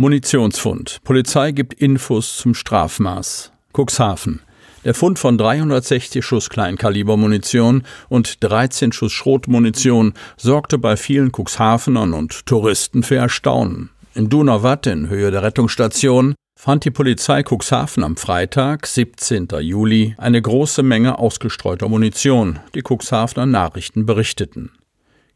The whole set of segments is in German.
Munitionsfund. Polizei gibt Infos zum Strafmaß. Cuxhaven. Der Fund von 360 Schuss Kleinkalibermunition und 13 Schuss Schrotmunition sorgte bei vielen Cuxhavenern und Touristen für Erstaunen. In Donauwatt in Höhe der Rettungsstation fand die Polizei Cuxhaven am Freitag, 17. Juli, eine große Menge ausgestreuter Munition, die Cuxhavener Nachrichten berichteten.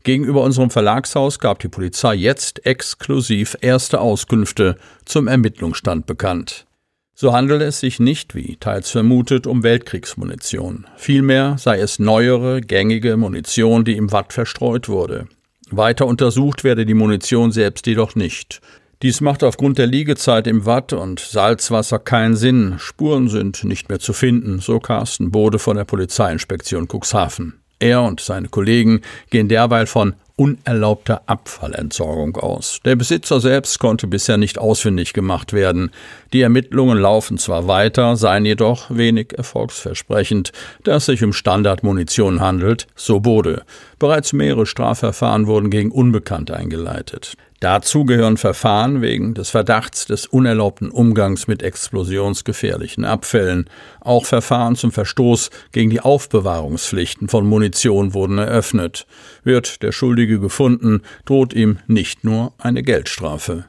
Gegenüber unserem Verlagshaus gab die Polizei jetzt exklusiv erste Auskünfte zum Ermittlungsstand bekannt. So handele es sich nicht, wie teils vermutet, um Weltkriegsmunition. Vielmehr sei es neuere, gängige Munition, die im Watt verstreut wurde. Weiter untersucht werde die Munition selbst jedoch nicht. Dies macht aufgrund der Liegezeit im Watt und Salzwasser keinen Sinn. Spuren sind nicht mehr zu finden, so Carsten Bode von der Polizeiinspektion Cuxhaven. Er und seine Kollegen gehen derweil von unerlaubter Abfallentsorgung aus. Der Besitzer selbst konnte bisher nicht ausfindig gemacht werden. Die Ermittlungen laufen zwar weiter, seien jedoch wenig erfolgsversprechend, da es sich um Standardmunition handelt, so Bode. Bereits mehrere Strafverfahren wurden gegen Unbekannte eingeleitet. Dazu gehören Verfahren wegen des Verdachts des unerlaubten Umgangs mit explosionsgefährlichen Abfällen. Auch Verfahren zum Verstoß gegen die Aufbewahrungspflichten von Munition wurden eröffnet. Wird der Schuldige gefunden, droht ihm nicht nur eine Geldstrafe.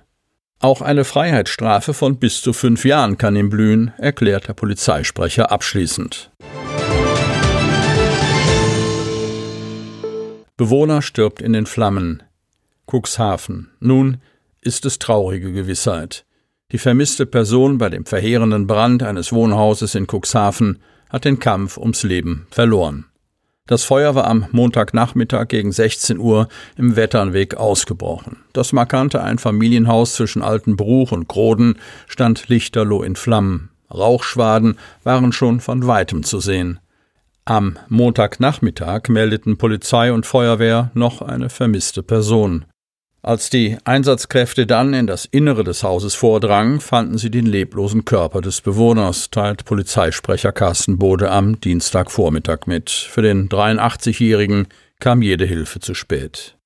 Auch eine Freiheitsstrafe von bis zu fünf Jahren kann ihm blühen, erklärt der Polizeisprecher abschließend. Bewohner stirbt in den Flammen. Cuxhaven. Nun ist es traurige Gewissheit. Die vermisste Person bei dem verheerenden Brand eines Wohnhauses in Cuxhaven hat den Kampf ums Leben verloren. Das Feuer war am Montagnachmittag gegen 16 Uhr im Wetternweg ausgebrochen. Das markante Einfamilienhaus zwischen Altenbruch und Groden stand lichterloh in Flammen. Rauchschwaden waren schon von weitem zu sehen. Am Montagnachmittag meldeten Polizei und Feuerwehr noch eine vermisste Person. Als die Einsatzkräfte dann in das Innere des Hauses vordrangen, fanden sie den leblosen Körper des Bewohners, teilt Polizeisprecher Carsten Bode am Dienstagvormittag mit. Für den 83-Jährigen kam jede Hilfe zu spät.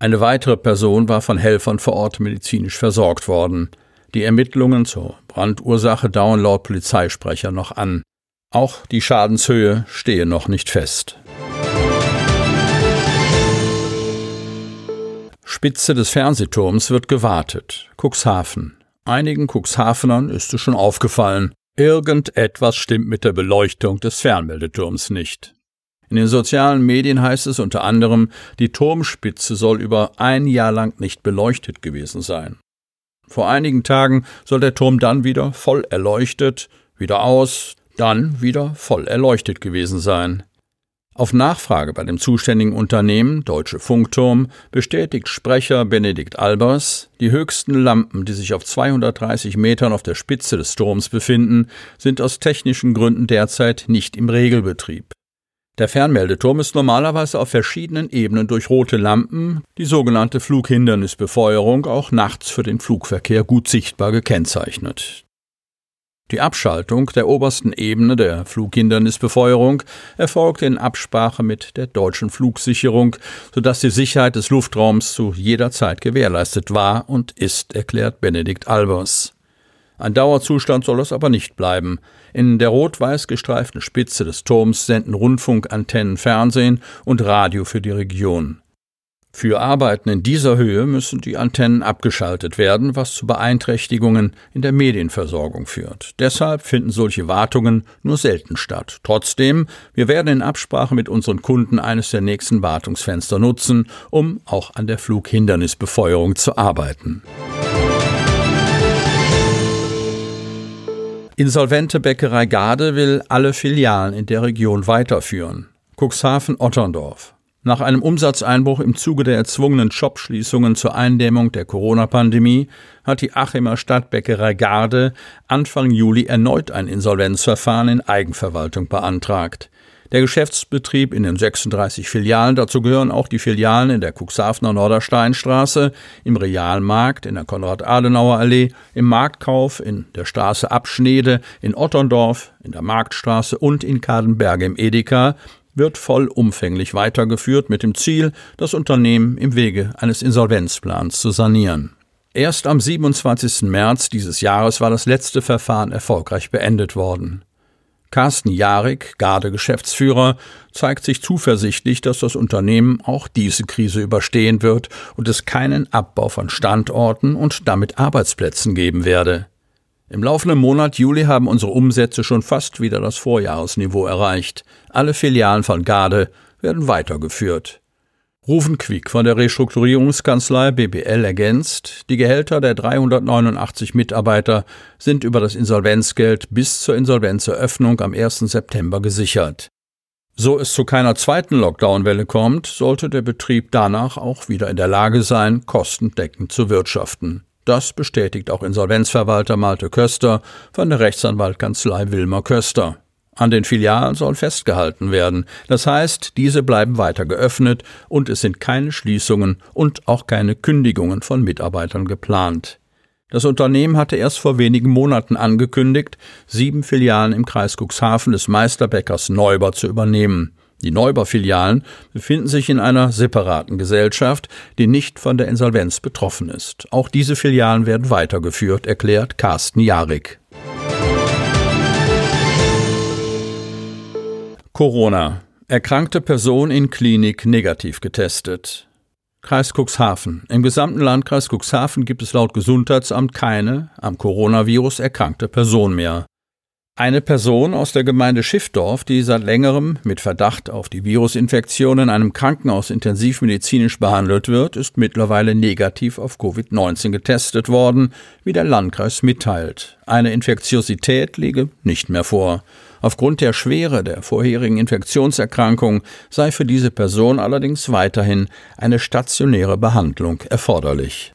Eine weitere Person war von Helfern vor Ort medizinisch versorgt worden. Die Ermittlungen zur Brandursache dauern laut Polizeisprecher noch an. Auch die Schadenshöhe stehe noch nicht fest. Spitze des Fernsehturms wird gewartet. Cuxhaven. Einigen Cuxhavenern ist es schon aufgefallen. Irgendetwas stimmt mit der Beleuchtung des Fernmeldeturms nicht. In den sozialen Medien heißt es unter anderem, die Turmspitze soll über ein Jahr lang nicht beleuchtet gewesen sein. Vor einigen Tagen soll der Turm dann wieder voll erleuchtet, wieder aus, dann wieder voll erleuchtet gewesen sein. Auf Nachfrage bei dem zuständigen Unternehmen Deutsche Funkturm bestätigt Sprecher Benedikt Albers, die höchsten Lampen, die sich auf 230 Metern auf der Spitze des Turms befinden, sind aus technischen Gründen derzeit nicht im Regelbetrieb. Der Fernmeldeturm ist normalerweise auf verschiedenen Ebenen durch rote Lampen, die sogenannte Flughindernisbefeuerung, auch nachts für den Flugverkehr gut sichtbar gekennzeichnet. Die Abschaltung der obersten Ebene der Flughindernisbefeuerung erfolgt in Absprache mit der deutschen Flugsicherung, sodass die Sicherheit des Luftraums zu jeder Zeit gewährleistet war und ist, erklärt Benedikt Albers. Ein Dauerzustand soll es aber nicht bleiben. In der rot-weiß gestreiften Spitze des Turms senden Rundfunkantennen Fernsehen und Radio für die Region. Für Arbeiten in dieser Höhe müssen die Antennen abgeschaltet werden, was zu Beeinträchtigungen in der Medienversorgung führt. Deshalb finden solche Wartungen nur selten statt. Trotzdem, wir werden in Absprache mit unseren Kunden eines der nächsten Wartungsfenster nutzen, um auch an der Flughindernisbefeuerung zu arbeiten. Insolvente Bäckerei Garde will alle Filialen in der Region weiterführen. Cuxhaven-Otterndorf. Nach einem Umsatzeinbruch im Zuge der erzwungenen Shopschließungen zur Eindämmung der Corona-Pandemie hat die Achimer Stadtbäckerei Garde Anfang Juli erneut ein Insolvenzverfahren in Eigenverwaltung beantragt. Der Geschäftsbetrieb in den 36 Filialen, dazu gehören auch die Filialen in der Cuxhavener Nordersteinstraße, im Realmarkt, in der Konrad-Adenauer-Allee, im Marktkauf, in der Straße Abschnede, in Otterndorf, in der Marktstraße und in Kadenberge im Edeka, wird vollumfänglich weitergeführt mit dem Ziel, das Unternehmen im Wege eines Insolvenzplans zu sanieren. Erst am 27. März dieses Jahres war das letzte Verfahren erfolgreich beendet worden. Carsten Jarik, Garde-Geschäftsführer, zeigt sich zuversichtlich, dass das Unternehmen auch diese Krise überstehen wird und es keinen Abbau von Standorten und damit Arbeitsplätzen geben werde. Im laufenden Monat Juli haben unsere Umsätze schon fast wieder das Vorjahresniveau erreicht. Alle Filialen von Garde werden weitergeführt. Rufen Quick von der Restrukturierungskanzlei BBL ergänzt, die Gehälter der 389 Mitarbeiter sind über das Insolvenzgeld bis zur Insolvenzeröffnung am 1. September gesichert. So es zu keiner zweiten Lockdown-Welle kommt, sollte der Betrieb danach auch wieder in der Lage sein, kostendeckend zu wirtschaften. Das bestätigt auch Insolvenzverwalter Malte Köster von der Rechtsanwaltkanzlei Wilmer Köster. An den Filialen soll festgehalten werden. Das heißt, diese bleiben weiter geöffnet und es sind keine Schließungen und auch keine Kündigungen von Mitarbeitern geplant. Das Unternehmen hatte erst vor wenigen Monaten angekündigt, sieben Filialen im Kreis Cuxhaven des Meisterbäckers Neuber zu übernehmen. Die Neubau-Filialen befinden sich in einer separaten Gesellschaft, die nicht von der Insolvenz betroffen ist. Auch diese Filialen werden weitergeführt, erklärt Carsten Jarik. Corona. Erkrankte Person in Klinik negativ getestet. Kreis Cuxhaven. Im gesamten Landkreis Cuxhaven gibt es laut Gesundheitsamt keine am Coronavirus erkrankte Person mehr. Eine Person aus der Gemeinde Schiffdorf, die seit längerem mit Verdacht auf die Virusinfektion in einem Krankenhaus intensivmedizinisch behandelt wird, ist mittlerweile negativ auf Covid-19 getestet worden, wie der Landkreis mitteilt. Eine Infektiosität liege nicht mehr vor. Aufgrund der Schwere der vorherigen Infektionserkrankung sei für diese Person allerdings weiterhin eine stationäre Behandlung erforderlich.